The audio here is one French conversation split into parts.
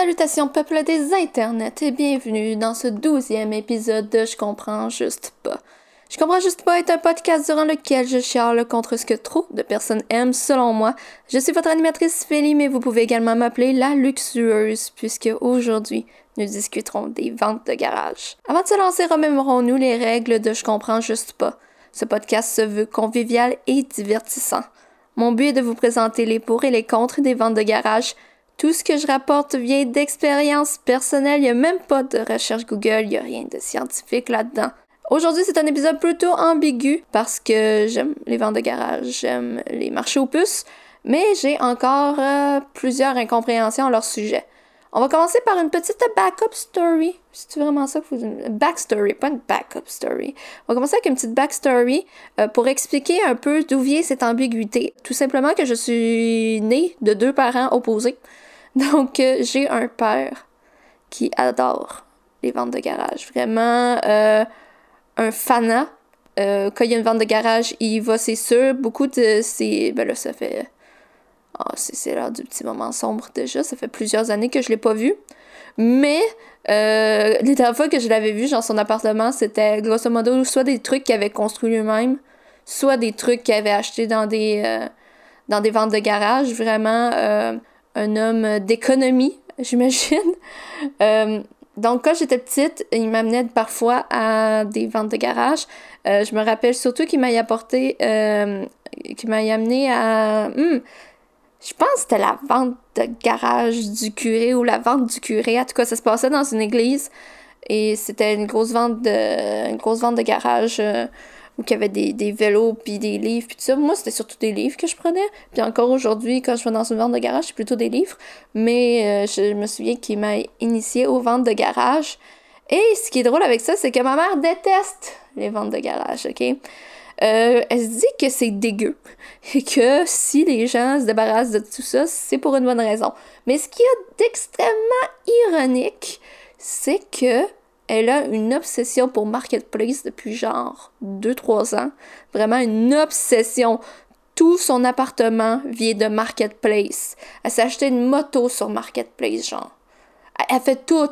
Salutations peuple des internets et bienvenue dans ce douzième épisode de Je comprends juste pas. Je comprends juste pas est un podcast durant lequel je chiale contre ce que trop de personnes aiment selon moi. Je suis votre animatrice Félie, mais vous pouvez également m'appeler la luxueuse puisque aujourd'hui nous discuterons des ventes de garage. Avant de se lancer, remémorons-nous les règles de Je comprends juste pas. Ce podcast se veut convivial et divertissant. Mon but est de vous présenter les pour et les contre des ventes de garage tout ce que je rapporte vient d'expérience personnelle, il n'y a même pas de recherche Google, il n'y a rien de scientifique là-dedans. Aujourd'hui, c'est un épisode plutôt ambigu parce que j'aime les ventes de garage, j'aime les marchés aux puces, mais j'ai encore euh, plusieurs incompréhensions à leur sujet. On va commencer par une petite backup story. C'est vraiment ça que vous backstory, pas une backup story. On va commencer avec une petite backstory euh, pour expliquer un peu d'où vient cette ambiguïté. Tout simplement que je suis née de deux parents opposés. Donc, euh, j'ai un père qui adore les ventes de garage. Vraiment euh, un fanat. Euh, quand il y a une vente de garage, il va, c'est sûr. Beaucoup de ces. Ben là, ça fait. Oh, c'est l'heure du petit moment sombre déjà. Ça fait plusieurs années que je l'ai pas vu. Mais euh, les dernières fois que je l'avais vu, dans son appartement, c'était grosso modo soit des trucs qu'il avait construits lui-même, soit des trucs qu'il avait achetés dans des, dans des ventes de garage. Vraiment un homme d'économie, j'imagine. Euh, donc, quand j'étais petite, il m'amenait parfois à des ventes de garage. Euh, je me rappelle surtout qu'il m'a apporté, euh, qu'il m'a amené à. Hmm, je pense que c'était la vente de garage du curé ou la vente du curé. En tout cas, ça se passait dans une église. Et c'était une grosse vente de, une grosse vente de garage où il y avait des, vélos, puis des livres, puis tout ça. Moi, c'était surtout des livres que je prenais. Puis encore aujourd'hui, quand je vais dans une vente de garage, c'est plutôt des livres. Mais euh, je me souviens qu'il m'a initié aux ventes de garage. Et ce qui est drôle avec ça, c'est que ma mère déteste les ventes de garage, OK? Euh, elle se dit que c'est dégueu et que si les gens se débarrassent de tout ça, c'est pour une bonne raison. Mais ce qui est d'extrêmement ironique, c'est que elle a une obsession pour Marketplace depuis genre 2-3 ans. Vraiment une obsession. Tout son appartement vient de Marketplace. Elle s'est acheté une moto sur Marketplace, genre. Elle fait tout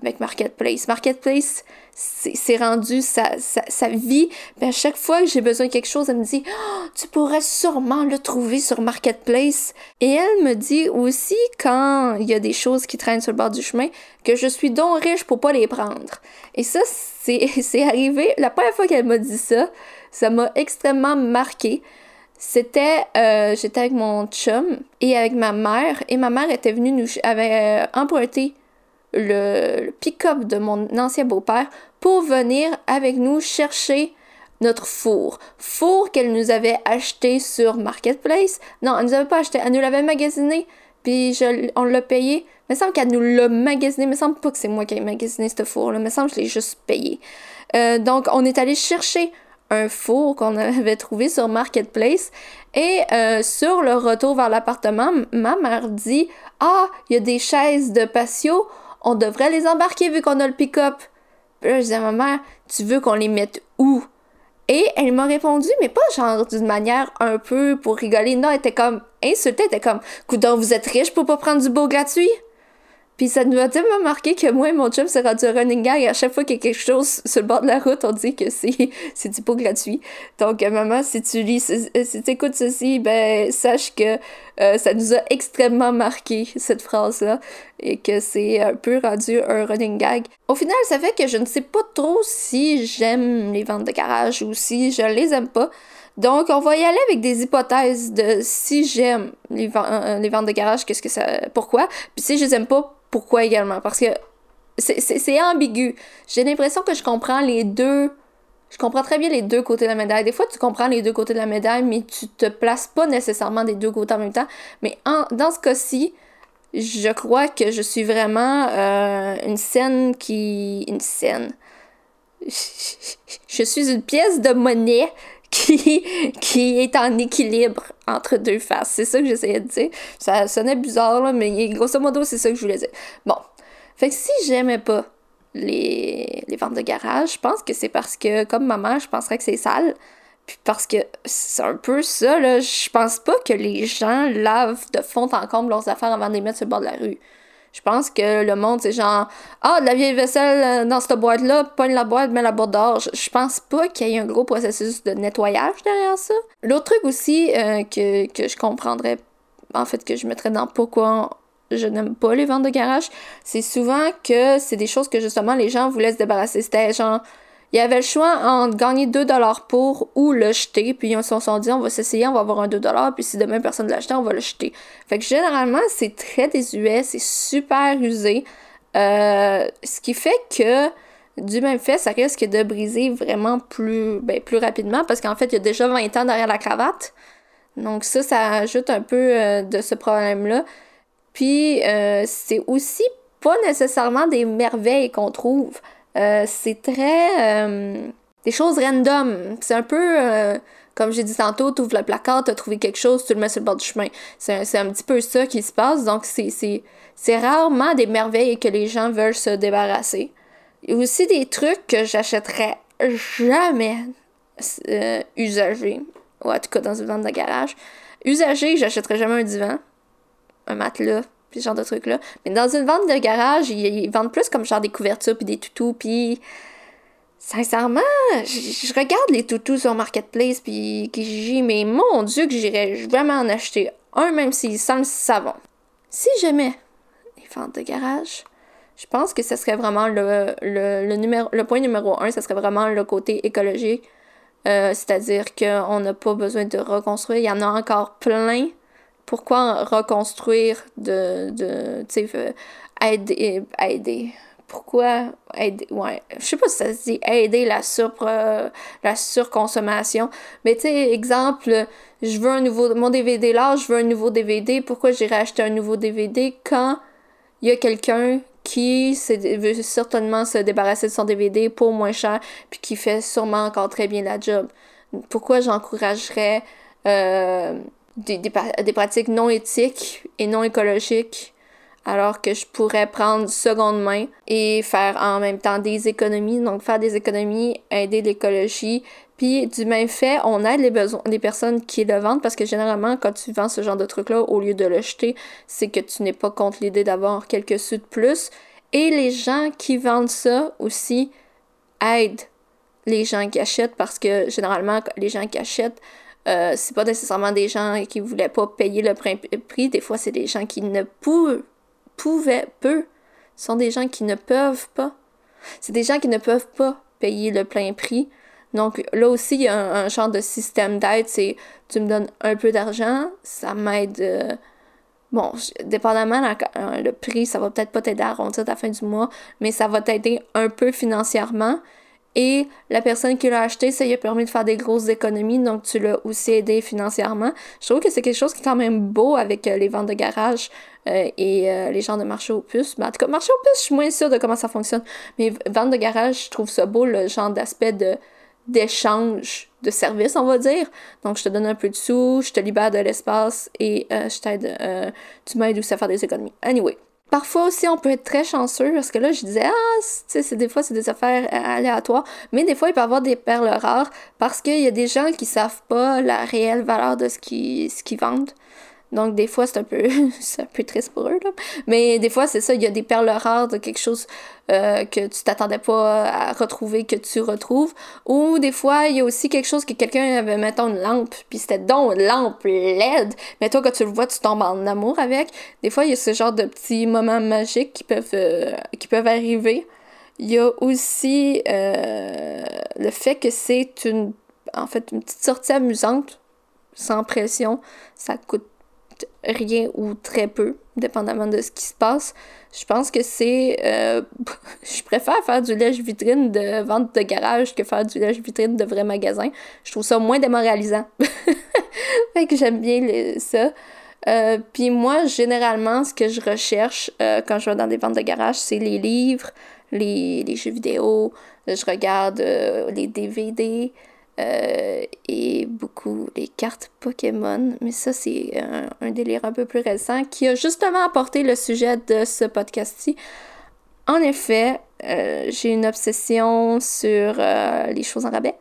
avec Marketplace. Marketplace, c'est rendu sa, sa, vie. à chaque fois que j'ai besoin de quelque chose, elle me dit oh, Tu pourrais sûrement le trouver sur Marketplace. Et elle me dit aussi, quand il y a des choses qui traînent sur le bord du chemin, que je suis donc riche pour pas les prendre. Et ça, c'est arrivé. La première fois qu'elle m'a dit ça, ça m'a extrêmement marqué. C'était, euh, j'étais avec mon chum et avec ma mère, et ma mère était venue nous, avait euh, emprunté le, pick-up de mon ancien beau-père pour venir avec nous chercher notre four. Four qu'elle nous avait acheté sur Marketplace. Non, elle nous avait pas acheté, elle nous l'avait magasiné, puis je, on l'a payé. Il me semble qu'elle nous l'a magasiné. Il me semble pas que c'est moi qui ai magasiné ce four-là. Il me semble que je l'ai juste payé. Euh, donc, on est allé chercher un four qu'on avait trouvé sur Marketplace. Et euh, sur le retour vers l'appartement, ma mère dit Ah, il y a des chaises de patio on devrait les embarquer vu qu'on a le pick-up. Puis là, je disais à ma mère, tu veux qu'on les mette où? Et elle m'a répondu, mais pas genre d'une manière un peu pour rigoler. Non, elle était comme insultée, elle était comme, coudon, vous êtes riche pour pas prendre du beau gratuit? Puis ça nous a tellement marqué que moi et mon chum s'est rendu running gag. À chaque fois qu'il y a quelque chose sur le bord de la route, on dit que c'est, du pot gratuit. Donc, euh, maman, si tu lis, euh, si tu écoutes ceci, ben, sache que euh, ça nous a extrêmement marqué, cette phrase-là, et que c'est un peu rendu un running gag. Au final, ça fait que je ne sais pas trop si j'aime les ventes de garage ou si je les aime pas. Donc, on va y aller avec des hypothèses de si j'aime les, les, ventes de garage, qu'est-ce que ça. Pourquoi? Puis si je les aime pas, pourquoi également? Parce que c'est ambigu. J'ai l'impression que je comprends les deux. Je comprends très bien les deux côtés de la médaille. Des fois, tu comprends les deux côtés de la médaille, mais tu te places pas nécessairement des deux côtés en même temps. Mais dans ce cas-ci, je crois que je suis vraiment euh, une scène qui. Une scène. Je suis une pièce de monnaie qui, est en équilibre entre deux faces. C'est ça que j'essayais de dire. Ça sonnait bizarre, là, mais grosso modo, c'est ça que je voulais dire. Bon. Fait que si j'aimais pas les, les ventes de garage, je pense que c'est parce que, comme ma mère, je penserais que c'est sale. Puis parce que c'est un peu ça, là. Je pense pas que les gens lavent de fond en comble leurs affaires avant de les mettre sur le bord de la rue. Je pense que le monde, c'est genre Ah, de la vieille vaisselle euh, dans cette boîte-là, pogne la boîte, mets la boîte dehors. Je, pense pas qu'il y ait un gros processus de nettoyage derrière ça. L'autre truc aussi euh, que, que je comprendrais, en fait, que je mettrais dans pourquoi je n'aime pas les ventes de garage, c'est souvent que c'est des choses que justement les gens voulaient se débarrasser. C'était genre il y avait le choix entre gagner 2$ pour ou le jeter. Puis ils se sont dit, on va s'essayer, on va avoir un 2$. Puis si demain personne ne l'a acheté, on va le jeter. Fait que généralement, c'est très désuet, c'est super usé. Euh, ce qui fait que du même fait, ça risque de briser vraiment plus, ben, plus rapidement parce qu'en fait, il y a déjà 20 ans derrière la cravate. Donc ça, ça ajoute un peu euh, de ce problème-là. Puis euh, c'est aussi pas nécessairement des merveilles qu'on trouve. Euh, c'est très. Euh, des choses random. C'est un peu. Euh, comme j'ai dit tantôt, tu ouvres le placard, tu as trouvé quelque chose, tu le mets sur le bord du chemin. C'est un, petit peu ça qui se passe. Donc, c'est rarement des merveilles que les gens veulent se débarrasser. Il y a aussi des trucs que j'achèterais jamais usagés. Ou en tout cas, dans une vente de garage. Usagé, j'achèterais jamais un divan, un matelas, ce genre de trucs-là. Mais dans une vente de garage, ils, vendent plus comme genre des couvertures puis des toutous, puis sincèrement, je, regarde les toutous sur Marketplace puis Kijiji, mais mon Dieu que j'irais vraiment en acheter un, même s'il sent le savon. Si jamais les ventes de garage, je pense que ce serait vraiment le, le, numéro, le point numéro un, ce serait vraiment le côté écologique. Euh, c'est-à-dire qu'on n'a pas besoin de reconstruire. Il y en a encore plein pourquoi reconstruire de, de tu sais, euh, aider, aider? Pourquoi aider, ouais, je sais pas si ça se dit aider la, sur, euh, la surconsommation, mais tu sais, exemple, je veux un nouveau, mon DVD là, je veux un nouveau DVD, pourquoi j'irais acheter un nouveau DVD quand il y a quelqu'un qui veut certainement se débarrasser de son DVD pour moins cher, puis qui fait sûrement encore très bien la job? Pourquoi j'encouragerais euh, des, des, pratiques non éthiques et non écologiques alors que je pourrais prendre seconde main et faire en même temps des économies, donc faire des économies, aider l'écologie, puis du même fait, on aide les besoins les personnes qui le vendent parce que généralement quand tu vends ce genre de truc là au lieu de le jeter, c'est que tu n'es pas contre l'idée d'avoir quelques sous de plus. Et les gens qui vendent ça aussi aident les gens qui achètent parce que généralement les gens qui achètent euh, c'est pas nécessairement des gens qui voulaient pas payer le prix. Des fois, c'est des gens qui ne pouvaient, peu. Ce sont des gens qui ne peuvent pas. C'est des gens qui ne peuvent pas payer le plein prix. Donc là aussi, il y a un, genre de système d'aide. C'est tu me donnes un peu d'argent, ça m'aide. Euh, bon, dépendamment euh, le prix, ça va peut-être pas t'aider à arrondir à la fin du mois, mais ça va t'aider un peu financièrement. Et la personne qui l'a acheté, ça lui a permis de faire des grosses économies, donc tu l'as aussi aidé financièrement. Je trouve que c'est quelque chose qui est quand même beau avec euh, les ventes de garage euh, et euh, les gens de marché aux puces. Mais en tout cas, marché aux puces, je suis moins sûre de comment ça fonctionne. Mais vente de garage, je trouve ça beau, le genre d'aspect de d'échange de services, on va dire. Donc, je te donne un peu de sous, je te libère de l'espace et je t'aide, tu m'aides aussi à faire des économies. Anyway, Parfois aussi, on peut être très chanceux parce que là, je disais, ah, c'est des fois, c'est des affaires aléatoires, mais des fois, il peut y avoir des perles rares parce qu'il y a des gens qui savent pas la réelle valeur de ce qu'ils ce qu'ils vendent. Donc, des fois, c'est un peu, c'est un peu triste pour eux, là. Mais des fois, c'est ça, il y a des perles rares de quelque chose euh, que tu t'attendais pas à retrouver, que tu retrouves. Ou des fois, il y a aussi quelque chose que quelqu'un avait, mettons, une lampe, puis c'était donc une lampe LED. Mais toi, quand tu le vois, tu tombes en amour avec. Des fois, il y a ce genre de petits moments magiques qui peuvent, euh, qui peuvent arriver. Il y a aussi euh, le fait que c'est une, en fait, une petite sortie amusante, sans pression. Ça coûte rien ou très peu, dépendamment de ce qui se passe. Je pense que c'est... Euh, je préfère faire du lèche-vitrine de vente de garage que faire du lèche-vitrine de vrai magasin. Je trouve ça moins démoralisant. fait que j'aime bien ça. Euh, puis moi, généralement, ce que je recherche euh, quand je vais dans des ventes de garage, c'est les livres, les, les jeux vidéo. Je regarde les DVD. Euh, et beaucoup les cartes Pokémon. Mais ça, c'est un, délire un peu plus récent qui a justement apporté le sujet de ce podcast-ci. En effet, euh, j'ai une obsession sur euh, les choses en rabais.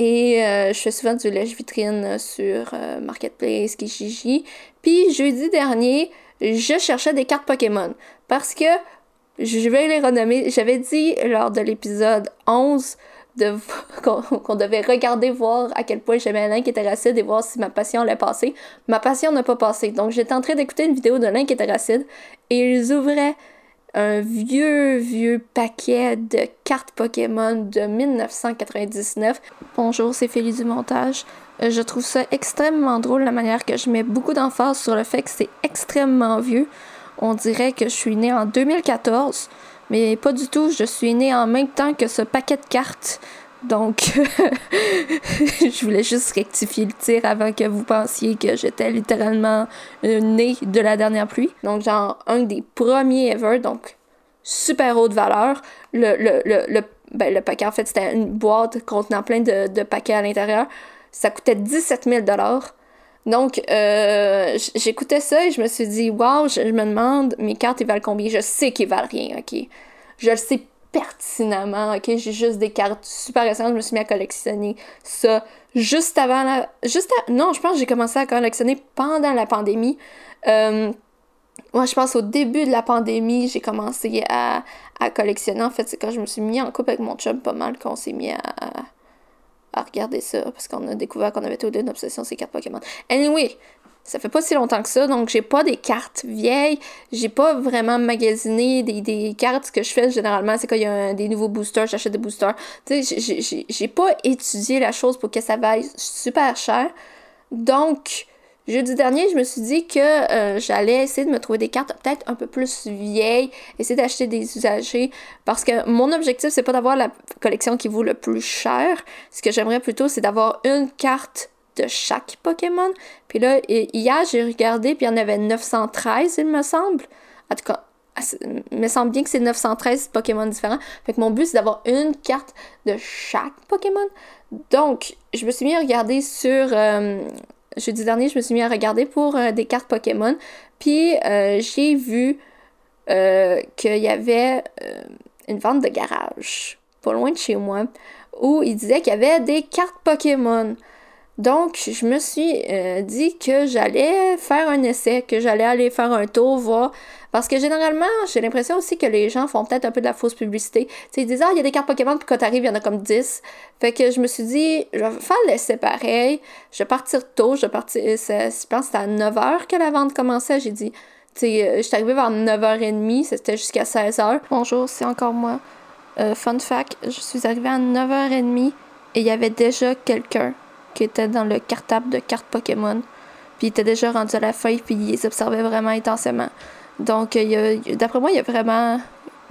Et je fais souvent du lèche-vitrine sur Marketplace, Kijiji. Puis jeudi dernier, je cherchais des cartes Pokémon. parce que je vais les renommer. J'avais dit lors de l'épisode 11 qu'on, devait regarder, voir à quel point j'aimais Link Racide et voir si ma passion allait passer. Ma passion n'a pas passé. Donc j'étais en train d'écouter une vidéo de Link Racide et ils ouvraient un vieux, vieux paquet de cartes Pokémon de 1999. Bonjour, c'est Félix du montage. Euh, je trouve ça extrêmement drôle la manière que je mets beaucoup d'emphase sur le fait que c'est extrêmement vieux. On dirait que je suis née en 2014, mais pas du tout. Je suis née en même temps que ce paquet de cartes. Donc, je voulais juste rectifier le tir avant que vous pensiez que j'étais littéralement euh, née de la dernière pluie. Donc, genre, un des premiers ever, donc super haute valeur. Le, le, le, ben, le paquet, en fait, c'était une boîte contenant plein de, de paquets à l'intérieur. Ça coûtait 17 000 donc, euh, j'écoutais ça et je me suis dit, wow, je, me demande, mes cartes, ils valent combien? Je sais qu'ils valent rien, ok? Je le sais pertinemment, ok? J'ai juste des cartes super récentes, je me suis mis à collectionner ça juste avant la. Juste Non, je pense que j'ai commencé à collectionner pendant la pandémie. Euh, moi, je pense au début de la pandémie, j'ai commencé à, à collectionner. En fait, c'est quand je me suis mis en couple avec mon chum pas mal qu'on s'est mis à à regarder ça parce qu'on a découvert qu'on avait tous les une obsession ces cartes Pokémon. Anyway, ça fait pas si longtemps que ça, donc j'ai pas des cartes vieilles, j'ai pas vraiment magasiné des, des cartes. Ce que je fais généralement, c'est quand il y a des nouveaux boosters, j'achète des boosters. Tu sais, j'ai pas étudié la chose pour que ça vaille super cher. Donc, Jeudi dernier, je me suis dit que euh, j'allais essayer de me trouver des cartes peut-être un peu plus vieilles, essayer d'acheter des usagers, parce que mon objectif, c'est pas d'avoir la collection qui vaut le plus cher. Ce que j'aimerais plutôt, c'est d'avoir une carte de chaque Pokémon. Puis là, hier, j'ai regardé, puis il y en avait 913, il me semble. En tout cas, ah, il me semble bien que c'est 913 Pokémon différents. Fait que mon but, c'est d'avoir une carte de chaque Pokémon. Donc, je me suis mis à regarder sur euh, jeudi dernier, je me suis mis à regarder pour euh, des cartes Pokémon. Puis euh, j'ai vu euh, qu'il y avait une vente de garage, pas loin de chez moi, où il disait qu'il y avait des cartes Pokémon. Donc, je me suis dit que j'allais faire un essai, que j'allais aller faire un tour, voir parce que généralement, j'ai l'impression aussi que les gens font peut-être un peu de la fausse publicité. Tu ils disent, ah, il y a des cartes Pokémon, puis quand t'arrives, il y en a comme 10. Fait que je me suis dit, je vais faire l'essai pareil. Je vais partir tôt. Je vais partir, je pense que c'était à 9h que la vente commençait. J'ai dit, tu sais, euh, je suis arrivée vers 9h30, c'était jusqu'à 16h. Bonjour, c'est encore moi. Euh, fun fact, je suis arrivée à 9h30 et il y avait déjà quelqu'un qui était dans le cartable de cartes Pokémon. Puis il était déjà rendu à la feuille, puis il les observait vraiment intensément. Donc, d'après moi, il est vraiment.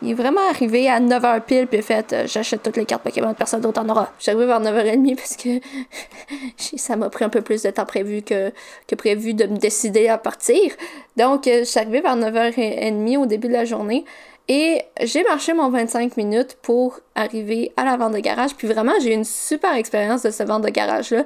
Il est vraiment arrivé à 9h pile, puis fait euh, j'achète toutes les cartes Pokémon, personne d'autre en aura. J'arrive vers 9h30 parce que ça m'a pris un peu plus de temps prévu que, que prévu de me décider à partir. Donc, euh, arrivée vers 9h30 au début de la journée. Et j'ai marché mon 25 minutes pour arriver à la vente de garage. Puis vraiment, j'ai eu une super expérience de ce vente de garage-là.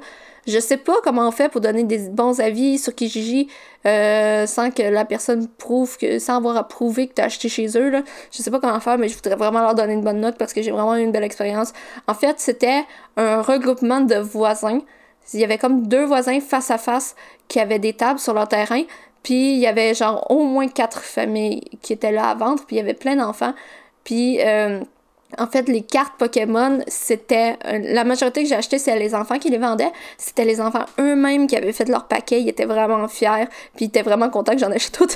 Je sais pas comment on fait pour donner des bons avis sur Kijiji euh, sans que la personne prouve que, sans avoir à prouver que tu as acheté chez eux. Là. Je sais pas comment faire, mais je voudrais vraiment leur donner une bonne note parce que j'ai vraiment eu une belle expérience. En fait, c'était un regroupement de voisins. Il y avait comme deux voisins face à face qui avaient des tables sur leur terrain. Puis il y avait genre au moins quatre familles qui étaient là à vendre. Puis il y avait plein d'enfants. Puis euh, en fait, les cartes Pokémon, c'était. Euh, la majorité que j'ai acheté, c'était les enfants qui les vendaient. C'était les enfants eux-mêmes qui avaient fait leur paquet. Ils étaient vraiment fiers. Puis ils étaient vraiment contents que j'en achète autant.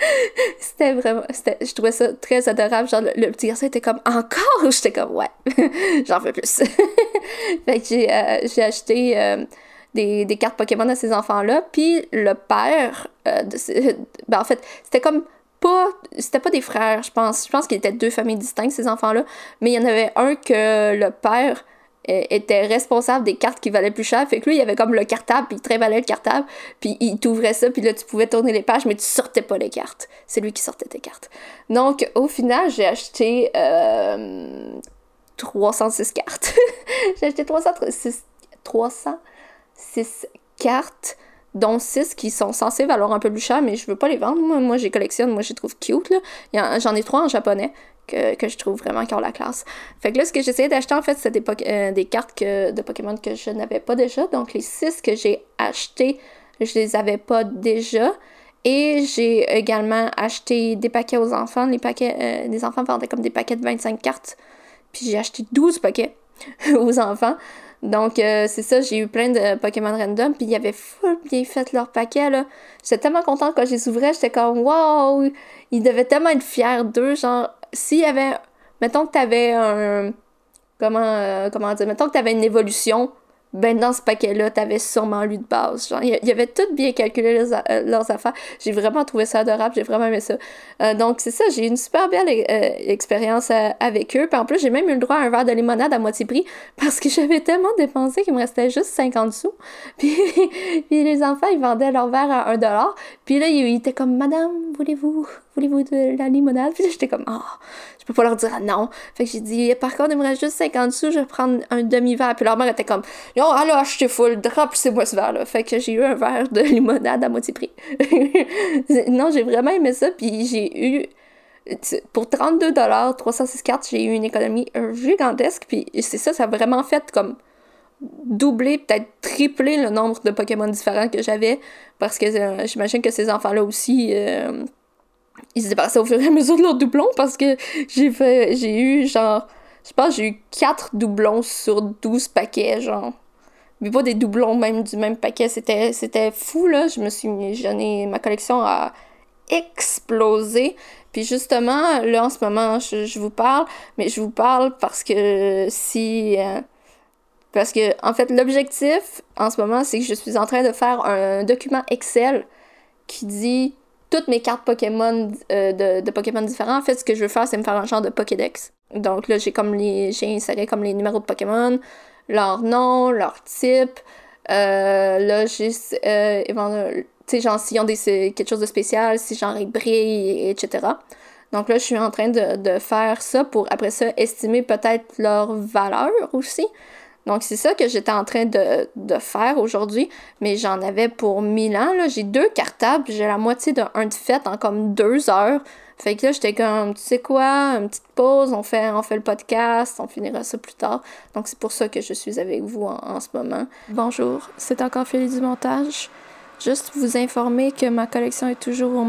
c'était vraiment. Je trouvais ça très adorable. Genre, le, petit garçon était comme encore? J'étais comme ouais, j'en veux plus. fait que j'ai euh, acheté. Euh, des, des, cartes Pokémon à ces enfants-là. Puis le père, de, ben en fait, c'était comme pas. C'était pas des frères, je pense. Je pense qu'il était deux familles distinctes, ces enfants-là. Mais il y en avait un que le père était responsable des cartes qui valaient plus cher. Fait que lui, il avait comme le cartable, puis il prévalait le cartable, puis il t'ouvrait ça, puis là, tu pouvais tourner les pages, mais tu sortais pas les cartes. C'est lui qui sortait tes cartes. Donc, au final, j'ai acheté euh, 306 cartes. j'ai acheté 306, 306 cartes dont 6 qui sont censés valoir un peu plus cher, mais je veux pas les vendre. Moi, moi j'ai collectionne, moi, je les trouve cute. J'en ai trois en japonais que, que, je trouve vraiment qui ont la classe. Fait que là, ce que j'essayais d'acheter, en fait, c'était des, euh, cartes que, de Pokémon que je n'avais pas déjà. Donc, les 6 que j'ai achetés, je les avais pas déjà. Et j'ai également acheté des paquets aux enfants. Les paquets, euh, les enfants vendaient comme des paquets de 25 cartes. Puis j'ai acheté 12 paquets aux enfants. Donc, euh, c'est ça, j'ai eu plein de Pokémon random, puis ils avaient full bien fait leur paquet, là. J'étais tellement contente quand je les ouvrais, j'étais comme, wow! Ils devaient tellement être fiers d'eux, genre, s'il y avait, mettons que t'avais un, comment, euh, comment dire, mettons que t'avais une évolution ben dans ce paquet-là, t'avais sûrement lu de base. Genre, il y tout bien calculé euh, leurs, affaires. J'ai vraiment trouvé ça adorable, j'ai vraiment aimé ça. Euh, donc c'est ça, j'ai eu une super belle euh, expérience avec eux. Puis en plus, j'ai même eu le droit à un verre de limonade à moitié prix parce que j'avais tellement dépensé qu'il me restait juste 50 sous. Puis, puis les enfants, ils vendaient leur verre à 1 dollar. Puis là, ils étaient comme, Madame, voulez-vous voulez-vous de la limonade? Puis là, j'étais comme, oh, je peux pas leur dire non. Fait que j'ai dit, par contre, il me reste juste 50 sous, je vais prendre un demi-verre. Puis leur mère était comme, yo, alors, achetez full, c'est moi ce verre-là. Fait que j'ai eu un verre de limonade à moitié prix. non, j'ai vraiment aimé ça. Puis j'ai eu, pour 32 306 cartes, j'ai eu une économie gigantesque. Puis c'est ça, ça a vraiment fait comme doubler, peut-être tripler le nombre de Pokémon différents que j'avais. Parce que euh, j'imagine que ces enfants-là aussi. Euh, ils se débarrassaient au fur et à mesure de leurs doublons parce que j'ai fait j'ai eu genre je pense j'ai eu 4 doublons sur 12 paquets genre. Mais pas des doublons même du même paquet. C'était c'était fou là. Je me suis j'en ai ma collection a explosé. Puis justement là en ce moment je, vous parle mais je vous parle parce que si euh, parce que en fait l'objectif en ce moment c'est que je suis en train de faire un document Excel qui dit toutes mes cartes Pokémon euh, de, Pokémon différents. En fait, ce que je veux faire, c'est me faire un genre de Pokédex. Donc là, j'ai comme les. J'ai inséré comme les numéros de Pokémon, leur nom, leur type. Euh, là, j'ai. Euh, genre, s'ils ont des, quelque chose de spécial, si genre ils brillent, etc. Donc là, je suis en train de, de faire ça pour après ça estimer peut-être leur valeur aussi. Donc, c'est ça que j'étais en train de, faire aujourd'hui, mais j'en avais pour 1000 ans. J'ai deux cartables, j'ai la moitié d'un de fête en comme deux heures. Fait que là, j'étais comme, tu sais quoi, une petite pause, on fait, on fait le podcast, on finira ça plus tard. Donc, c'est pour ça que je suis avec vous en, ce moment. Bonjour, c'est encore Félix du montage. Juste vous informer que ma collection est toujours au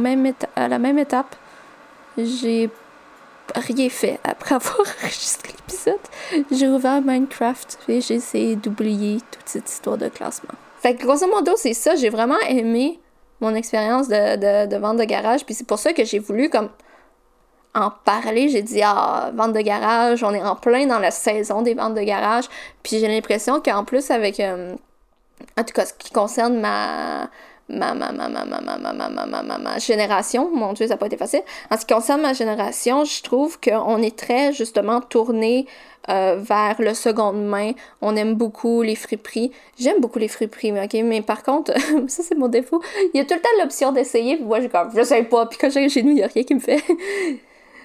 à la même étape. J'ai rien fait après avoir enregistré l'épisode. J'ai ouvert Minecraft et j'ai essayé d'oublier toute cette histoire de classement. Fait que grosso modo, c'est ça. J'ai vraiment aimé mon expérience de, de, vente de garage. Puis c'est pour ça que j'ai voulu comme en parler. J'ai dit, ah, vente de garage, on est en plein dans la saison des ventes de garage. Puis j'ai l'impression qu'en plus, avec, euh, en tout cas, ce qui concerne ma, ma, ma, ma, ma, ma, ma, ma, ma, ma, ma, ma, génération. Mon Dieu, ça n'a pas été facile. En ce qui concerne ma génération, je trouve qu'on est très, justement, tourné euh, vers le seconde main. On aime beaucoup les friperies. J'aime beaucoup les friperies, mais ok, mais par contre, ça c'est mon défaut. Il y a tout le temps l'option d'essayer, moi j'ai comme, je sais pas, puis quand j'arrive chez nous, il n'y a rien qui me fait.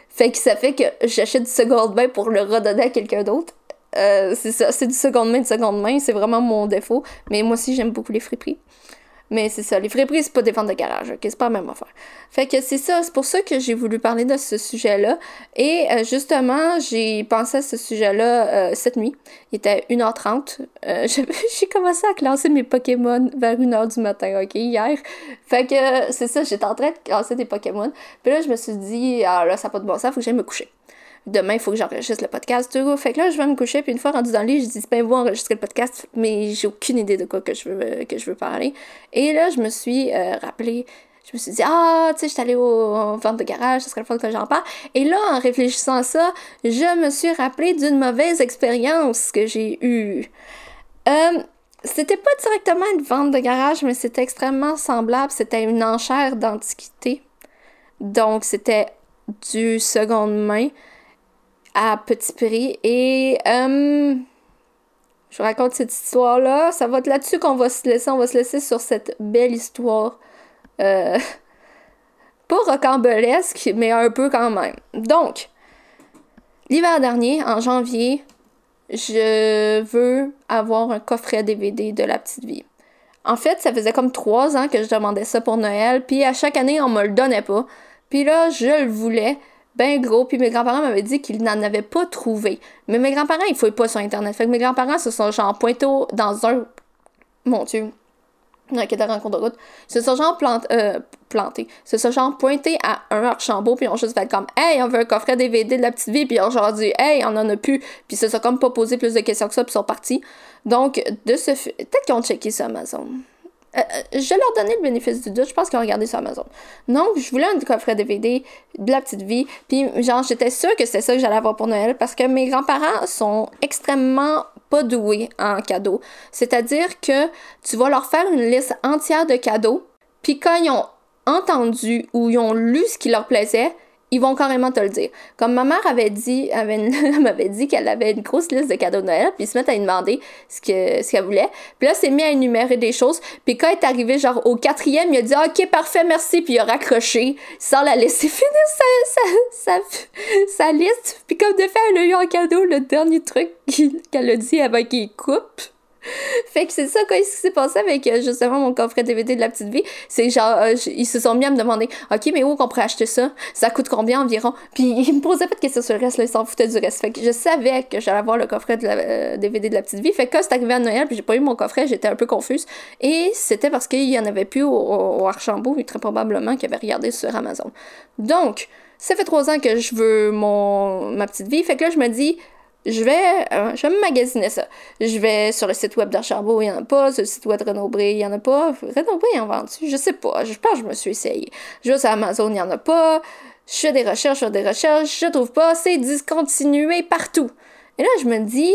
fait que ça fait que j'achète du seconde main pour le redonner à quelqu'un d'autre. Euh, c'est ça, c'est du seconde main, de seconde main, c'est vraiment mon défaut. Mais moi aussi, j'aime beaucoup les friperies. Mais c'est ça, les friperies, c'est pas des ventes de garage, ok? C'est pas la même affaire. Fait que c'est ça, c'est pour ça que j'ai voulu parler de ce sujet-là. Et euh, justement, j'ai pensé à ce sujet-là euh, cette nuit. Il était 1h30. Euh, j'ai commencé à classer mes Pokémon vers 1h du matin, ok, hier. Fait que c'est ça, j'étais en train de classer des Pokémon. Puis là, je me suis dit, ah là, ça n'a pas de bon sens, faut que j'aille me coucher demain, il faut que j'enregistre le podcast. Fait que là, je vais me coucher, puis une fois rendu dans le lit, je dis, ben, vous enregistrer le podcast, mais j'ai aucune idée de quoi que je veux, que je veux parler. Et là, je me suis euh, rappelé, je me suis dit, ah, tu sais, je suis allée au, vente de garage, ce serait le fun que j'en parle. Et là, en réfléchissant à ça, je me suis rappelé d'une mauvaise expérience que j'ai eue. Euh, c'était pas directement une vente de garage, mais c'était extrêmement semblable. C'était une enchère d'antiquité. Donc, c'était du seconde main petit prix. Et euh, je raconte cette histoire-là. Ça va être là-dessus qu'on va se laisser. On va se laisser sur cette belle histoire. Euh, pas rocambolesque, mais un peu quand même. Donc, l'hiver dernier, en janvier, je veux avoir un coffret DVD de La Petite Vie. En fait, ça faisait comme trois ans que je demandais ça pour Noël, puis à chaque année, on me le donnait pas. Puis là, je le voulais ben gros. Puis mes grands-parents m'avaient dit qu'ils n'en avaient pas trouvé. Mais mes grands-parents, ils fouillent pas sur Internet. Fait que mes grands-parents se sont genre pointés dans un. Mon Dieu. Dans quelle rencontre de route. Se sont genre plant, euh, planté. C'est ça, genre pointé à un Archambault, puis ils ont juste fait comme Hey, on veut un coffret DVD de la petite vie, puis ils ont genre dit Hey, on en a plus, puis ça s'est comme pas posé plus de questions que ça, puis ils sont partis. Donc, de ce peut-être qu'ils ont checké sur Amazon. Euh, euh, je leur donnais le bénéfice du doute, je pense qu'ils ont regardé sur Amazon. Donc, je voulais un coffret DVD de la petite vie, puis genre, j'étais sûre que c'était ça que j'allais avoir pour Noël, parce que mes grands-parents sont extrêmement pas doués en cadeaux. C'est-à-dire que tu vas leur faire une liste entière de cadeaux, puis quand ils ont entendu ou ils ont lu ce qui leur plaisait, ils vont carrément te le dire. Comme ma mère avait dit, avait m'avait dit qu'elle avait une grosse liste de cadeaux de Noël, puis ils se mettent à lui demander ce que ce qu'elle voulait. Puis là, c'est mis à énumérer des choses. Puis quand elle est arrivé genre au quatrième, il a dit ok parfait merci, puis il a raccroché sans la laisser finir sa, sa, sa, liste. Puis comme de fait, elle a eu en cadeau le dernier truc qu'elle a dit avant qu'il coupe. fait que c'est ça, quoi, ce qui s'est passé avec euh, justement mon coffret DVD de la petite vie. C'est genre, euh, ils se sont mis à me demander, OK, mais où qu'on pourrait acheter ça? Ça coûte combien environ? Puis ils me posaient pas de questions sur le reste, là, ils s'en foutaient du reste. Fait que je savais que j'allais avoir le coffret de la DVD euh, de la petite vie. Fait que quand c'est arrivé à Noël, puis j'ai pas eu mon coffret, j'étais un peu confuse. Et c'était parce qu'il y en avait plus au, au, Archambault, très probablement qu'il avait regardé sur Amazon. Donc, ça fait trois ans que je veux mon ma petite vie. Fait que là, je me dis, je vais, euh, je vais me magasiner ça. Je vais sur le site web d'Archambault, il n'y en a pas. Sur le site web de Renaud-Bré, il n'y en a pas. Renaud-Bré, en vend-tu? Je sais pas. Je pense que je me suis essayé. Je vais sur Amazon, il n'y en a pas. Je fais des recherches, je fais des recherches, je trouve pas. C'est discontinué partout. Et là, je me dis,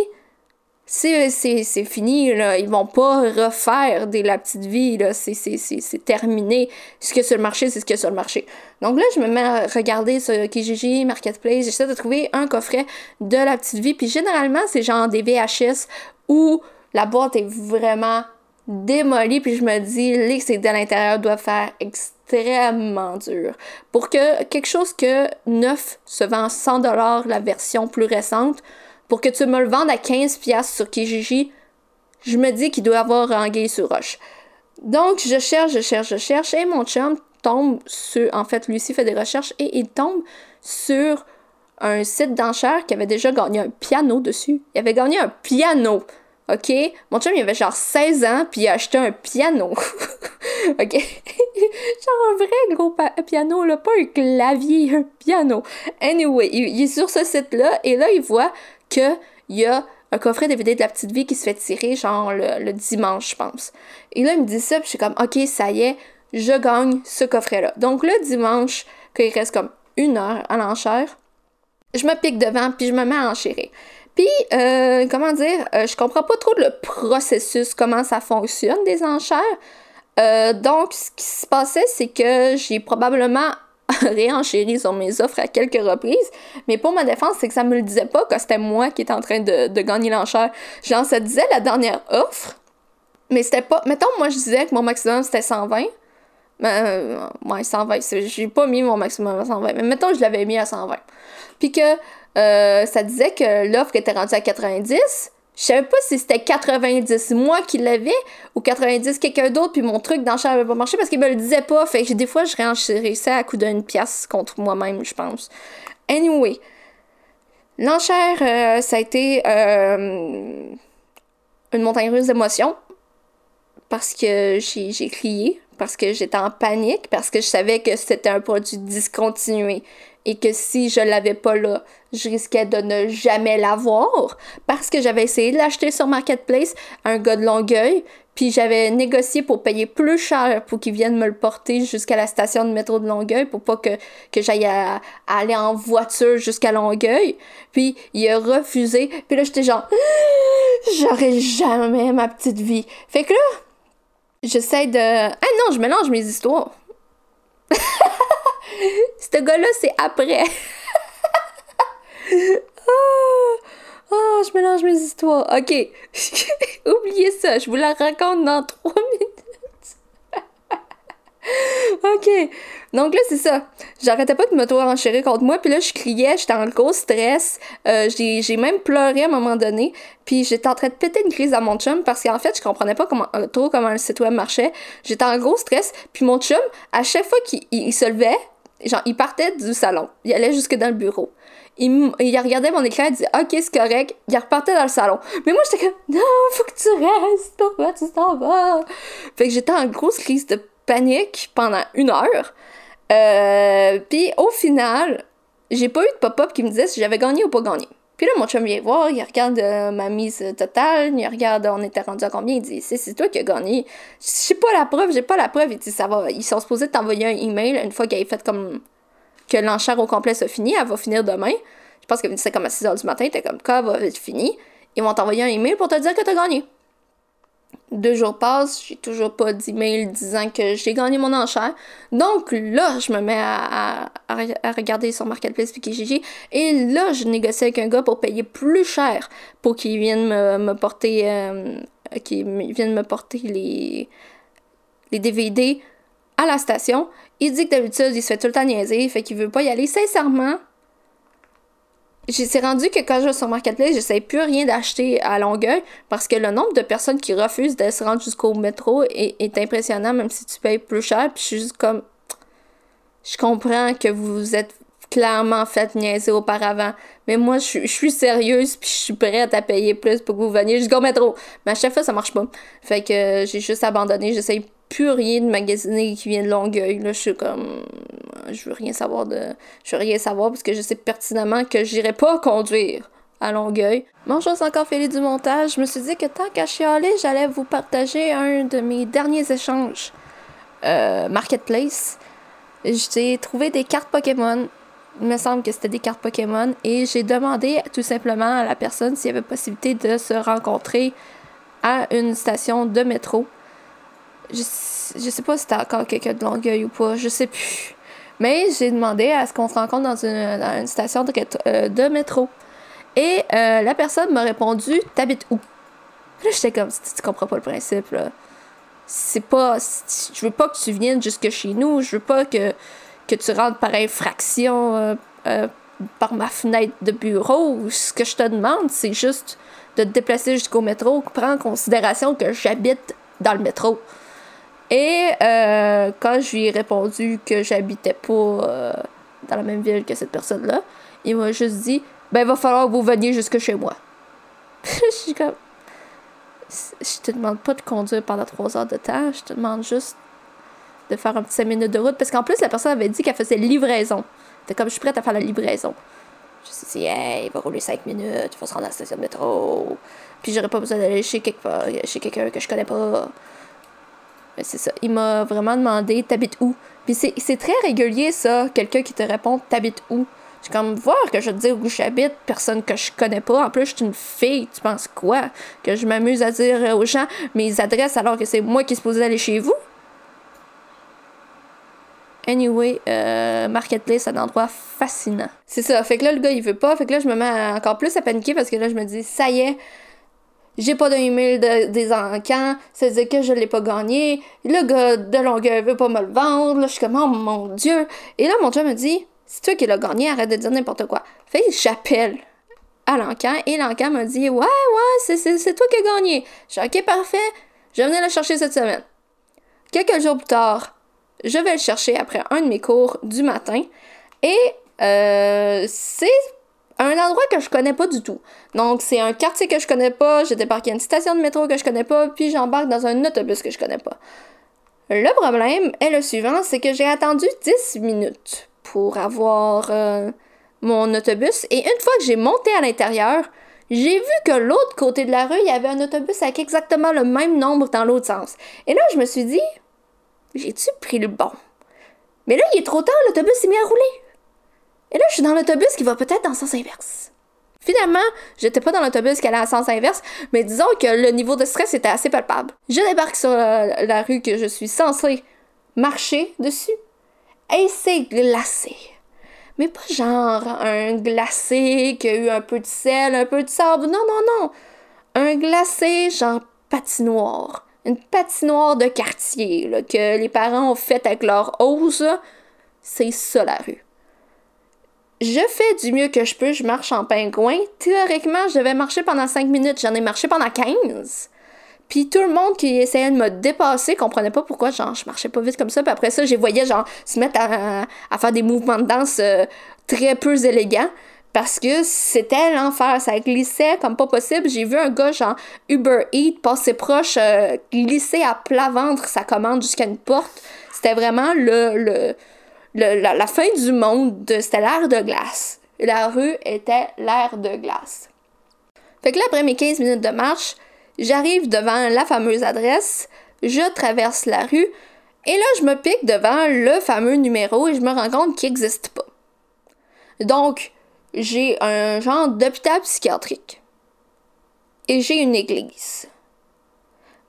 c'est fini, là. Ils vont pas refaire des La Petite Vie. C'est terminé. Ce que sur le marché, c'est ce que sur le marché. Donc là, je me mets à regarder sur Kijiji, Marketplace. J'essaie de trouver un coffret de La Petite Vie. Puis généralement, c'est genre des VHS où la boîte est vraiment démolie. Puis je me dis, les CD de l'intérieur doivent faire extrêmement dur. Pour que quelque chose que neuf se vend 100$ la version plus récente, pour que tu me le vendes à 15$ sur Kijiji, je me dis qu'il doit avoir anguille sur roche. Donc, je cherche, je cherche, je cherche, et mon chum tombe sur. En fait, lui aussi fait des recherches, et il tombe sur un site d'enchères qui avait déjà gagné un piano dessus. Il avait gagné un piano. OK? Mon chum, il avait genre 16 ans, puis il a acheté un piano. OK? genre un vrai gros piano, là, pas un clavier, un piano. Anyway, il est sur ce site-là, et là, il voit qu'il y a un coffret DVD de la petite vie qui se fait tirer, genre le, dimanche, je pense. Et là, il me dit ça, puis je suis comme, OK, ça y est, je gagne ce coffret-là. Donc, le dimanche, qu'il reste comme une heure à l'enchère, je me pique devant, puis je me mets à enchérir. Puis, euh, comment dire, euh, je comprends pas trop le processus, comment ça fonctionne des enchères. Euh, donc, ce qui se passait, c'est que j'ai probablement réenchéri sur mes offres à quelques reprises. Mais pour ma défense, c'est que ça me le disait pas que c'était moi qui étais en train de, gagner l'enchère. Genre, ça disait la dernière offre, mais c'était pas. Mettons, moi, je disais que mon maximum c'était 120. Mais, euh, ouais, 120. J'ai pas mis mon maximum à 120. Mais mettons, je l'avais mis à 120. Puis que euh, ça disait que l'offre était rendue à 90. Je savais pas si c'était 90 moi qui l'avais ou 90 quelqu'un d'autre, puis mon truc d'enchère avait pas marché parce qu'il me le disait pas. Fait que des fois, je réenchérais ça à coup d'une pièce contre moi-même, je pense. Anyway, l'enchère, euh, ça a été euh, une montagne russe d'émotions parce que j'ai crié, parce que j'étais en panique, parce que je savais que c'était un produit discontinué et que si je l'avais pas là, je risquais de ne jamais l'avoir parce que j'avais essayé de l'acheter sur Marketplace, un gars de Longueuil, puis j'avais négocié pour payer plus cher pour qu'il vienne me le porter jusqu'à la station de métro de Longueuil pour pas que, que j'aille aller en voiture jusqu'à Longueuil. Puis il a refusé. Puis là, j'étais genre, j'aurais jamais ma petite vie. Fait que là, j'essaie de... Ah non, je mélange mes histoires. Ce gars-là, c'est après. oh, oh, je mélange mes histoires. Ok. Oubliez ça, je vous la raconte dans trois minutes. Ok. Donc là, c'est ça. J'arrêtais pas de me enchérir contre moi. Puis là, je criais, j'étais en gros stress. Euh, j'ai même pleuré à un moment donné. Puis j'étais en train de péter une crise à mon chum parce qu'en fait, je comprenais pas euh, trop comment le site web marchait. J'étais en gros stress. Puis mon chum, à chaque fois qu'il se levait, genre, il partait du salon. Il allait jusque dans le bureau. Il, il regardait mon écran et disait Ok, c'est correct. Il repartait dans le salon. Mais moi, j'étais comme Non, faut que tu restes. Pourquoi tu t'en vas Fait que j'étais en grosse crise de panique pendant une heure. Euh, puis au final, j'ai pas eu de pop-up qui me disait si j'avais gagné ou pas gagné. Puis là, mon chum vient voir, il regarde euh, ma mise totale, il regarde on était rendu à combien, il dit c'est toi qui as gagné. J'ai pas la preuve, j'ai pas la preuve. Il dit ça va. Ils sont supposés t'envoyer un email une fois qu'il a fait comme que l'enchère au complet soit fini, elle va finir demain. Je pense que c'est comme à 6 h du matin, t'es comme quand va être fini. Ils vont t'envoyer un email pour te dire que t'as gagné. Deux jours passent, j'ai toujours pas d'email disant que j'ai gagné mon enchère. Donc là, je me mets à, regarder sur Marketplace puis. Et là, je négocie avec un gars pour payer plus cher pour qu'il vienne me, porter, euh, me porter les, les DVD à la station. Il dit que d'habitude, il se fait tout le temps niaiser, fait qu'il veut pas y aller. Sincèrement, c'est rendu que quand je vais sur Marketplace, j'essaie plus rien d'acheter à Longueuil parce que le nombre de personnes qui refusent de se rendre jusqu'au métro est, impressionnant, même si tu payes plus cher. Puis je suis juste comme. Je comprends que vous vous êtes clairement fait niaiser auparavant. Mais moi, je, suis sérieuse puis je suis prête à payer plus pour que vous veniez jusqu'au métro. Mais à chaque fois, ça marche pas. Fait que j'ai juste abandonné. J'essaie plus rien de magasiner qui vient de Longueuil. Là, je suis comme. Je veux rien savoir de. Je veux rien savoir parce que je sais pertinemment que j'irai pas conduire à Longueuil. Bon, chose encore fait du montage. Je me suis dit que tant qu'à chialer, j'allais vous partager un de mes derniers échanges. Euh, Marketplace. J'ai trouvé des cartes Pokémon. Il me semble que c'était des cartes Pokémon. Et j'ai demandé tout simplement à la personne s'il y avait possibilité de se rencontrer à une station de métro je, je sais pas si c'était encore quelqu'un de Longueuil ou pas, je sais plus. Mais j'ai demandé à ce qu'on se rencontre dans une, dans une station de, euh, de, métro. Et euh, la personne m'a répondu T'habites où? Là, j'étais comme Tu comprends pas le principe, là. C'est pas. Je veux pas que tu viennes jusque chez nous. Je veux pas que, que tu rentres par infraction euh, par ma fenêtre de bureau. Ce que je te demande, c'est juste de te déplacer jusqu'au métro. Prends en considération que j'habite dans le métro. Et euh, quand je lui ai répondu que j'habitais pas euh, dans la même ville que cette personne-là, il m'a juste dit Ben, il va falloir que vous veniez jusque chez moi. je suis comme Je te demande pas de conduire pendant trois heures de temps, je te demande juste de faire un petit 5 minutes de route. Parce qu'en plus, la personne avait dit qu'elle faisait livraison. C'était comme je suis prête à faire la livraison. Je me suis dit, hey, il va rouler 5 minutes, il faut se rendre à la station de métro. Puis j'aurais pas besoin d'aller chez, chez quelqu'un que je connais pas. Mais c'est ça. Il m'a vraiment demandé T'habites où? Puis c'est très régulier, ça, quelqu'un qui te répond T'habites où? Suis comme voir que je te dis où j'habite, personne que je connais pas. En plus, je suis une fille, tu penses quoi? Que je m'amuse à dire aux gens mes adresses alors que c'est moi qui suis supposée aller chez vous? Anyway, euh, Marketplace, un endroit fascinant. C'est ça. Fait que là, le gars, il veut pas. Fait que là, je me mets encore plus à paniquer parce que là, je me dis, ça y est, j'ai pas d'email de, des encans, ça veut dire que je l'ai pas gagné. Le gars de Longueuil veut pas me le vendre. Là, je suis comme, oh mon Dieu. Et là, mon Dieu me dit, c'est toi qui l'as gagné, arrête de dire n'importe quoi. Fait j'appelle à l'encan et l'encan me dit, ouais, ouais, c'est toi qui as gagné. Je suis ok, parfait. Je venais le chercher cette semaine. Quelques jours plus tard, je vais le chercher après un de mes cours du matin. Et euh, c'est un endroit que je connais pas du tout. Donc, c'est un quartier que je connais pas, je débarque à une station de métro que je connais pas, puis j'embarque dans un autobus que je connais pas. Le problème est le suivant, c'est que j'ai attendu 10 minutes pour avoir euh, mon autobus, et une fois que j'ai monté à l'intérieur, j'ai vu que l'autre côté de la rue, il y avait un autobus avec exactement le même nombre dans l'autre sens. Et là, je me suis dit, j'ai-tu pris le bon? Mais là, il est trop tard, l'autobus s'est mis à rouler. Et là, je suis dans l'autobus qui va peut-être dans le sens inverse. Finalement, j'étais pas dans l'autobus qui allait en sens inverse, mais disons que le niveau de stress était assez palpable. Je débarque sur la, rue que je suis censée marcher dessus. Et c'est glacé. Mais pas genre un glacé qui a eu un peu de sel, un peu de sable. Non, non, non. Un glacé genre patinoire. Une patinoire de quartier que les parents ont fait avec leur hausse. C'est ça la rue je fais du mieux que je peux, je marche en pingouin. Théoriquement, je devais marcher pendant 5 minutes, j'en ai marché pendant 15. Puis tout le monde qui essayait de me dépasser comprenait pas pourquoi genre, je marchais pas vite comme ça. Puis après ça, j'ai voyais genre se mettre à, faire des mouvements de danse euh, très peu élégants. parce que c'était l'enfer. Ça glissait comme pas possible. J'ai vu un gars, genre Uber Eats, passer proche, euh, glisser à plat ventre sa commande jusqu'à une porte. C'était vraiment le, le, la, fin du monde. C'était l'air de glace. La rue était l'air de glace. Fait que là, après mes 15 minutes de marche, j'arrive devant la fameuse adresse, je traverse la rue, et là, je me pique devant le fameux numéro et je me rends compte qu'il n'existe pas. Donc, j'ai un genre d'hôpital psychiatrique et j'ai une église.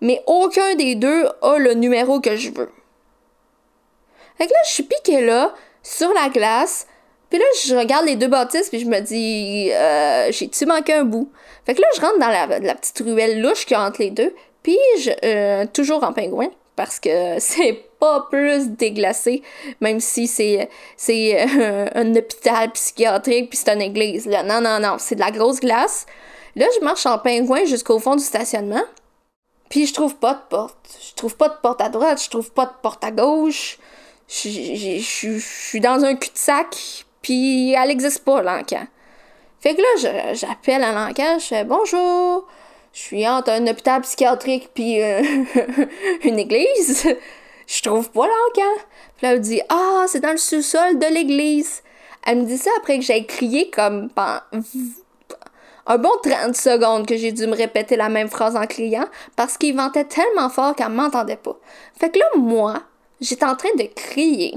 Mais aucun des deux a le numéro que je veux. Fait que là, je suis piquée là, sur la glace, puis là, je regarde les deux bâtisses, puis je me dis, euh, j'ai-tu manqué un bout? Fait que là, je rentre dans la, petite ruelle louche qui entre les deux, puis je, euh, toujours en pingouin, parce que c'est pas plus déglacé, même si c'est c'est euh, un hôpital psychiatrique puis c'est une église. Là. Non, non, non, c'est de la grosse glace. Là, je marche en pingouin jusqu'au fond du stationnement. Puis je trouve pas de porte. Je trouve pas de porte à droite, je trouve pas de porte à gauche. Je suis dans un cul-de-sac, puis elle existe pas, l'encan. Fait que là, j'appelle à l'encan, je fais bonjour, je suis entre un hôpital psychiatrique puis euh, une église. Je trouve pas l'encan. Puis elle me dit Ah, c'est dans le sous-sol de l'église. Elle me dit ça après que j'ai crié comme pendant un bon 30 secondes que j'ai dû me répéter la même phrase en criant parce qu'il ventait tellement fort qu'elle m'entendait pas. Fait que là, moi, j'étais en train de crier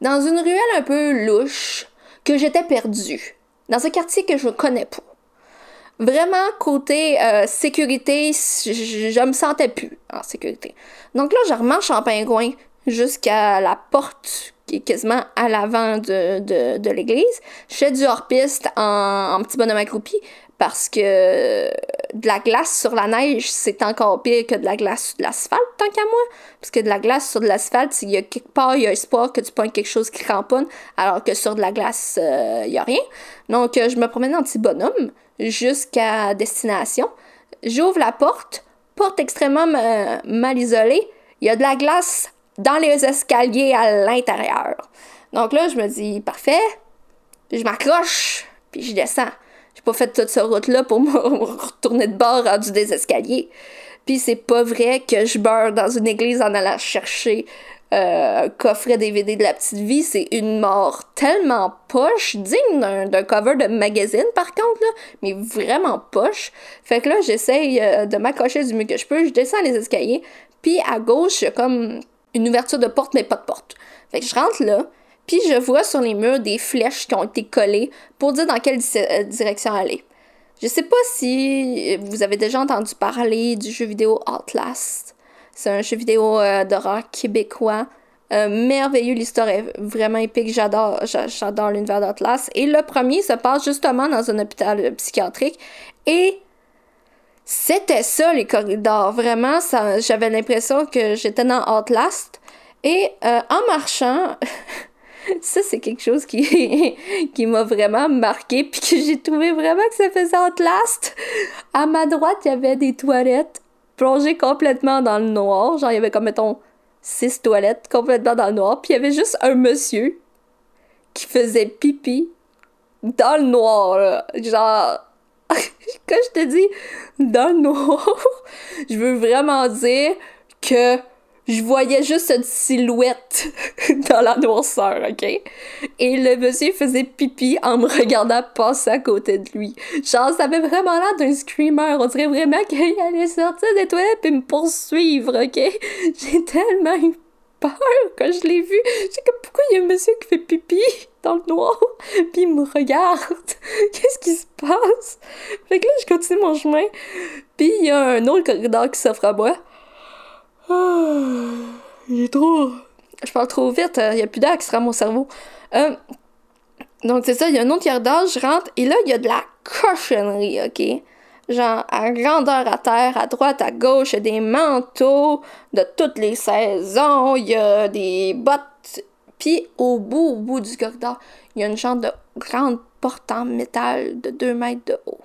dans une ruelle un peu louche que j'étais perdue, dans un quartier que je connais pas. Vraiment, côté euh, sécurité, je, me sentais plus en sécurité. Donc là, je remarche en pingouin jusqu'à la porte qui est quasiment à l'avant de, de, de l'église. Je fais du hors-piste en, en, petit bonhomme accroupi parce que de la glace sur la neige, c'est encore pire que de la glace sur de l'asphalte, tant qu'à moi. Parce que de la glace sur de l'asphalte, il y a quelque part, il y a espoir que tu pognes quelque chose qui cramponne, alors que sur de la glace, euh, il y a rien. Donc, euh, je me promène en petit bonhomme jusqu'à destination. J'ouvre la porte, porte extrêmement euh, mal isolée. Il y a de la glace dans les escaliers à l'intérieur. Donc là, je me dis, parfait. Je m'accroche, puis je descends. J'ai pas fait toute cette route-là pour me retourner de bord rendu des escaliers. Puis c'est pas vrai que je beurre dans une église en allant chercher euh, coffret DVD de la petite vie, c'est une mort tellement poche, digne d'un cover de magazine par contre, là, mais vraiment poche. Fait que là, j'essaye euh, de m'accrocher du mieux que je peux, je descends les escaliers, puis à gauche, comme une ouverture de porte, mais pas de porte. Fait que je rentre là, puis je vois sur les murs des flèches qui ont été collées pour dire dans quelle euh, direction aller. Je sais pas si vous avez déjà entendu parler du jeu vidéo Outlast. C'est un jeu vidéo euh, d'horreur québécois. Euh, merveilleux, l'histoire est vraiment épique, j'adore, j'adore l'univers d'Atlas. Et le premier se passe justement dans un hôpital psychiatrique. Et c'était ça, les corridors. Vraiment, j'avais l'impression que j'étais dans Outlast. Et euh, en marchant, ça, c'est quelque chose qui, m'a vraiment marqué, puis que j'ai trouvé vraiment que ça faisait Outlast. À ma droite, il y avait des toilettes plongé complètement dans le noir. Genre, il y avait comme, mettons, six toilettes complètement dans le noir. Puis il y avait juste un monsieur qui faisait pipi dans le noir. Là. Genre, quand je te dis dans le noir, je veux vraiment dire que je voyais juste une silhouette dans la noirceur, ok? Et le monsieur faisait pipi en me regardant passer à côté de lui. Genre, ça avait vraiment l'air d'un screamer. On dirait vraiment qu'il allait sortir des toilettes et me poursuivre, ok? J'ai tellement eu peur quand je l'ai vu. J'ai comme, pourquoi il y a un monsieur qui fait pipi dans le noir? Puis il me regarde. Qu'est-ce qui se passe? Fait que là, je continue mon chemin. Puis il y a un autre corridor qui s'offre à moi. Il est trop. Je parle trop vite, il n'y a plus d'air qui sera mon cerveau. Euh, donc, c'est ça, il y a un autre corridor, je rentre, et là, il y a de la cochonnerie, ok? Genre, à grandeur à terre, à droite, à gauche, il y a des manteaux de toutes les saisons, il y a des bottes. Puis, au bout, au bout du corridor, il y a une genre de grande porte en métal de 2 mètres de haut.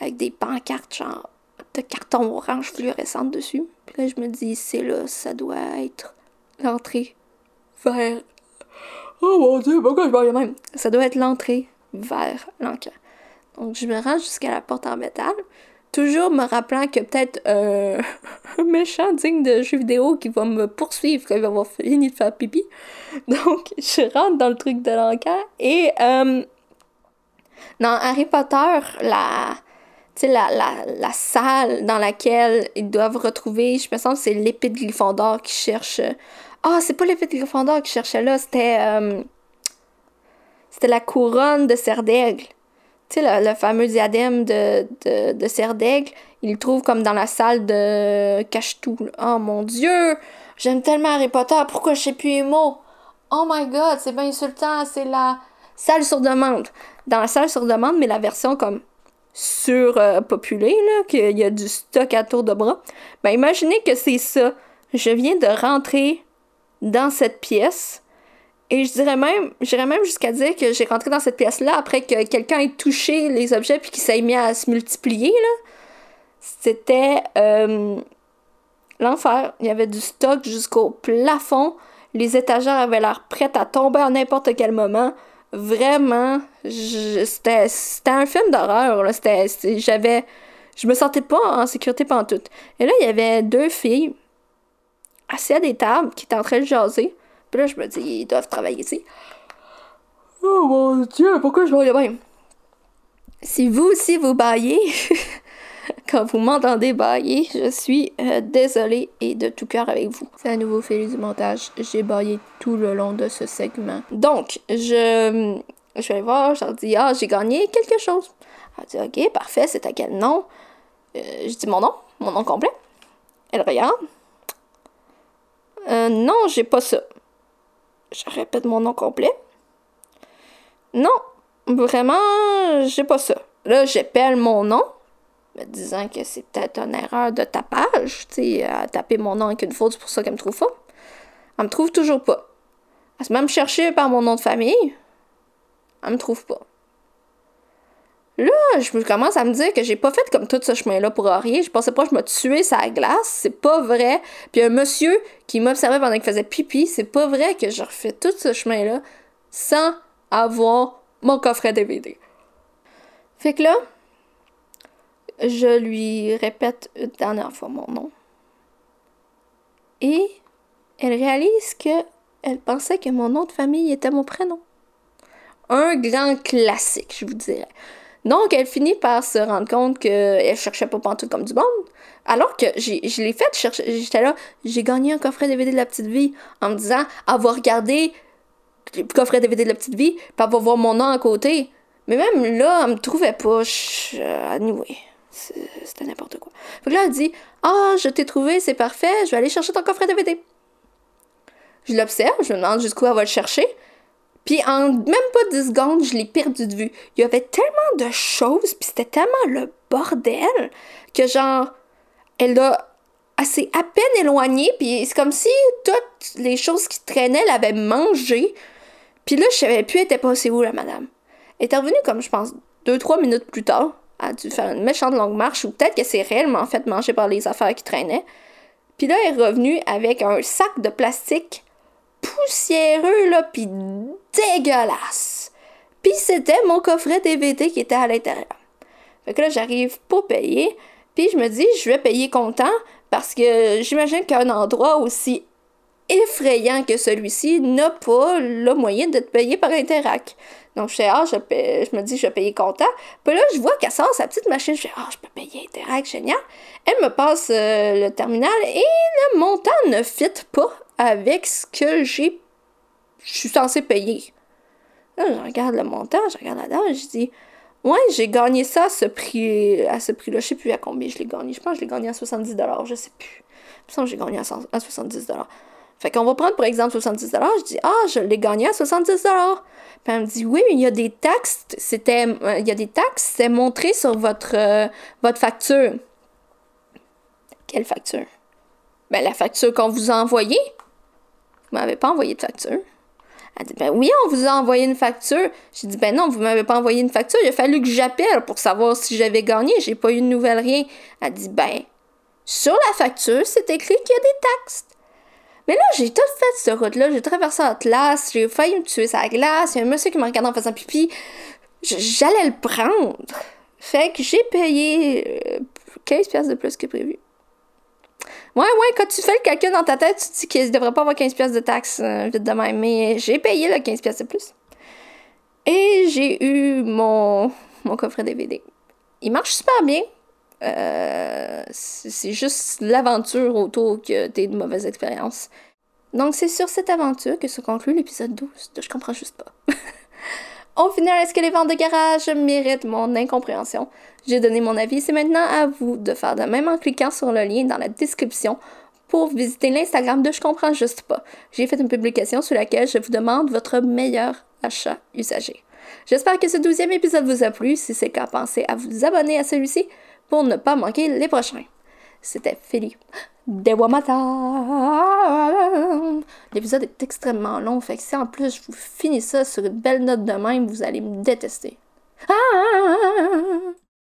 Avec des pancartes, genre, de carton orange fluorescente dessus. Puis là, je me dis, c'est là, ça doit être l'entrée vers. Oh mon dieu, pourquoi je parle même? Ça doit être l'entrée vers l'encan. Donc, je me rends jusqu'à la porte en métal, toujours me rappelant que peut-être euh, un méchant digne de jeu vidéo qui va me poursuivre quand il va avoir fini de faire pipi. Donc, je rentre dans le truc de l'encan et euh, dans Harry Potter, la, la, la, la salle dans laquelle ils doivent retrouver, je me sens c'est l'épée de Gryffondor qui cherche. Ah, c'est pas l'épée de Gryffondor qui cherchait là, c'était. Euh, c'était la couronne de Serre d'Aigle. Tu sais, le, fameux diadème de, de, de Serre d'Aigle, il le trouve comme dans la salle de Cachetou. Oh mon dieu! J'aime tellement Harry Potter, pourquoi je sais plus les mots? Oh my god, c'est bien insultant, c'est la salle sur demande. Dans la salle sur demande, mais la version comme surpopulée, là, qu'il y a du stock à tour de bras. Ben imaginez que c'est ça. Je viens de rentrer dans cette pièce et je dirais même, j'irais même jusqu'à dire que j'ai rentré dans cette pièce-là après que quelqu'un ait touché les objets puis qu'il s'est mis à se multiplier, là. C'était euh, l'enfer. Il y avait du stock jusqu'au plafond. Les étagères avaient l'air prêtes à tomber à n'importe quel moment. Vraiment, c'était un film d'horreur. J'avais. Je me sentais pas en sécurité pendant tout. Et là, il y avait deux filles assises à des tables qui étaient en train de jaser. Puis là, je me dis, ils doivent travailler ici. Oh mon dieu, pourquoi je baille bien? Si vous aussi vous baillez, quand vous m'entendez bailler, je suis euh, désolée et de tout cœur avec vous. C'est un nouveau fil du montage. J'ai baillé tout le long de ce segment. Donc, je, je vais aller voir, je leur dis, ah, j'ai gagné quelque chose. Elle dit, ok, parfait, c'est à quel nom? Euh, je dis mon nom, mon nom complet. Elle regarde. Euh, non, j'ai pas ça. Je répète mon nom complet. Non, vraiment, j'ai pas ça. Là, j'appelle mon nom, me disant que c'est peut-être une erreur de tapage. Tu sais, à taper mon nom avec une faute, c'est pour ça qu'elle me trouve pas. Elle me trouve toujours pas. Elle se même chercher par mon nom de famille. Elle me trouve pas. Là, je commence à me dire que j'ai pas fait comme tout ce chemin-là pour rien. Je pensais pas que je me tuer sa glace. C'est pas vrai. Puis un monsieur qui m'observait pendant qu'il faisait pipi, c'est pas vrai que je refais tout ce chemin-là sans avoir mon coffret DVD. Fait que là, je lui répète une dernière fois mon nom. Et elle réalise que elle pensait que mon nom de famille était mon prénom. Un grand classique, je vous dirais. Donc, elle finit par se rendre compte qu'elle cherchait pas pantoute comme du monde. Alors que je l'ai fait chercher. J'étais là, j'ai gagné un coffret DVD de la petite vie en me disant avoir regardé le coffret DVD de la petite vie, puis avoir voir mon nom à côté. Mais même là, elle me trouvait pas. Je, anyway, c'était n'importe quoi. Fait que là, elle dit Ah, je t'ai trouvé, c'est parfait, je vais aller chercher ton coffret DVD. Je l'observe, je me demande jusqu'où elle va le chercher. Puis en même pas 10 secondes, je l'ai perdu de vue. Il y avait tellement de choses, puis c'était tellement le bordel que genre, elle a assez à peine éloigné, puis c'est comme si toutes les choses qui traînaient l'avaient mangé. Puis là, je savais plus elle était passée où, la madame. Elle est revenue comme, je pense, deux, trois minutes plus tard. A dû faire une méchante longue marche, ou peut-être qu'elle s'est réellement fait manger par les affaires qui traînaient. Puis là, elle est revenue avec un sac de plastique poussiéreux, là, puis dégueulasse. Puis c'était mon coffret DVD qui était à l'intérieur. Fait que là, j'arrive pour payer, puis je me dis, je vais payer content, parce que j'imagine qu'un endroit aussi effrayant que celui-ci n'a pas le moyen de te payer par Interac. Donc, je fais, ah, je, je me dis, je vais payer content. Puis là, je vois qu'elle sort sa petite machine. Je fais, ah, je peux payer Interac, génial. Elle me passe euh, le terminal et le montant ne fit pas avec ce que j'ai, je suis censé payer. Là, je regarde le montant, je regarde la dame, je dis, ouais, j'ai gagné ça à ce prix, à ce prix-là. Je sais plus à combien je l'ai gagné. Je pense que je l'ai gagné à 70 je sais plus. Je pense que j'ai gagné à, 70 Fait qu'on va prendre, par exemple, 70 Je dis, ah, je l'ai gagné à 70 Puis elle me dit, oui, mais il y a des taxes. C'était, euh, il y a des taxes, c'est montré sur votre, euh, votre facture. Quelle facture? Ben, la facture qu'on vous a envoyée. Vous m'avez pas envoyé de facture. Elle dit, ben oui, on vous a envoyé une facture. J'ai dit, ben non, vous m'avez pas envoyé une facture. Il a fallu que j'appelle pour savoir si j'avais gagné. J'ai pas eu de nouvelles, rien. Elle dit, ben, sur la facture, c'est écrit qu'il y a des taxes. Mais là, j'ai tout fait cette route-là. J'ai traversé la classe. J'ai failli me tuer sa glace. Il y a un monsieur qui me regarde en faisant pipi. j'allais le prendre. Fait que j'ai payé 15 euh, pièces de plus que prévu. Ouais, ouais, quand tu fais le calcul dans ta tête, tu te dis qu'il ne devrait pas avoir 15 pièces de taxes euh, vite de même. Mais j'ai payé le 15 pièces de plus. Et j'ai eu mon, mon coffret DVD. Il marche super bien. Euh, c'est juste l'aventure autour que t'es de mauvaises expériences. Donc c'est sur cette aventure que se conclut l'épisode 12 de Je comprends juste pas. Au final, est-ce que les ventes de garage méritent mon incompréhension? J'ai donné mon avis, c'est maintenant à vous de faire de même en cliquant sur le lien dans la description pour visiter l'Instagram de Je comprends juste pas. J'ai fait une publication sur laquelle je vous demande votre meilleur achat usager. J'espère que ce douzième épisode vous a plu. Si c'est le cas, pensez à vous abonner à celui-ci pour ne pas manquer les prochains. C'était Philly. Dewamata. L'épisode est extrêmement long, fait que si en plus je vous finis ça sur une belle note de même, vous allez me détester. Ah!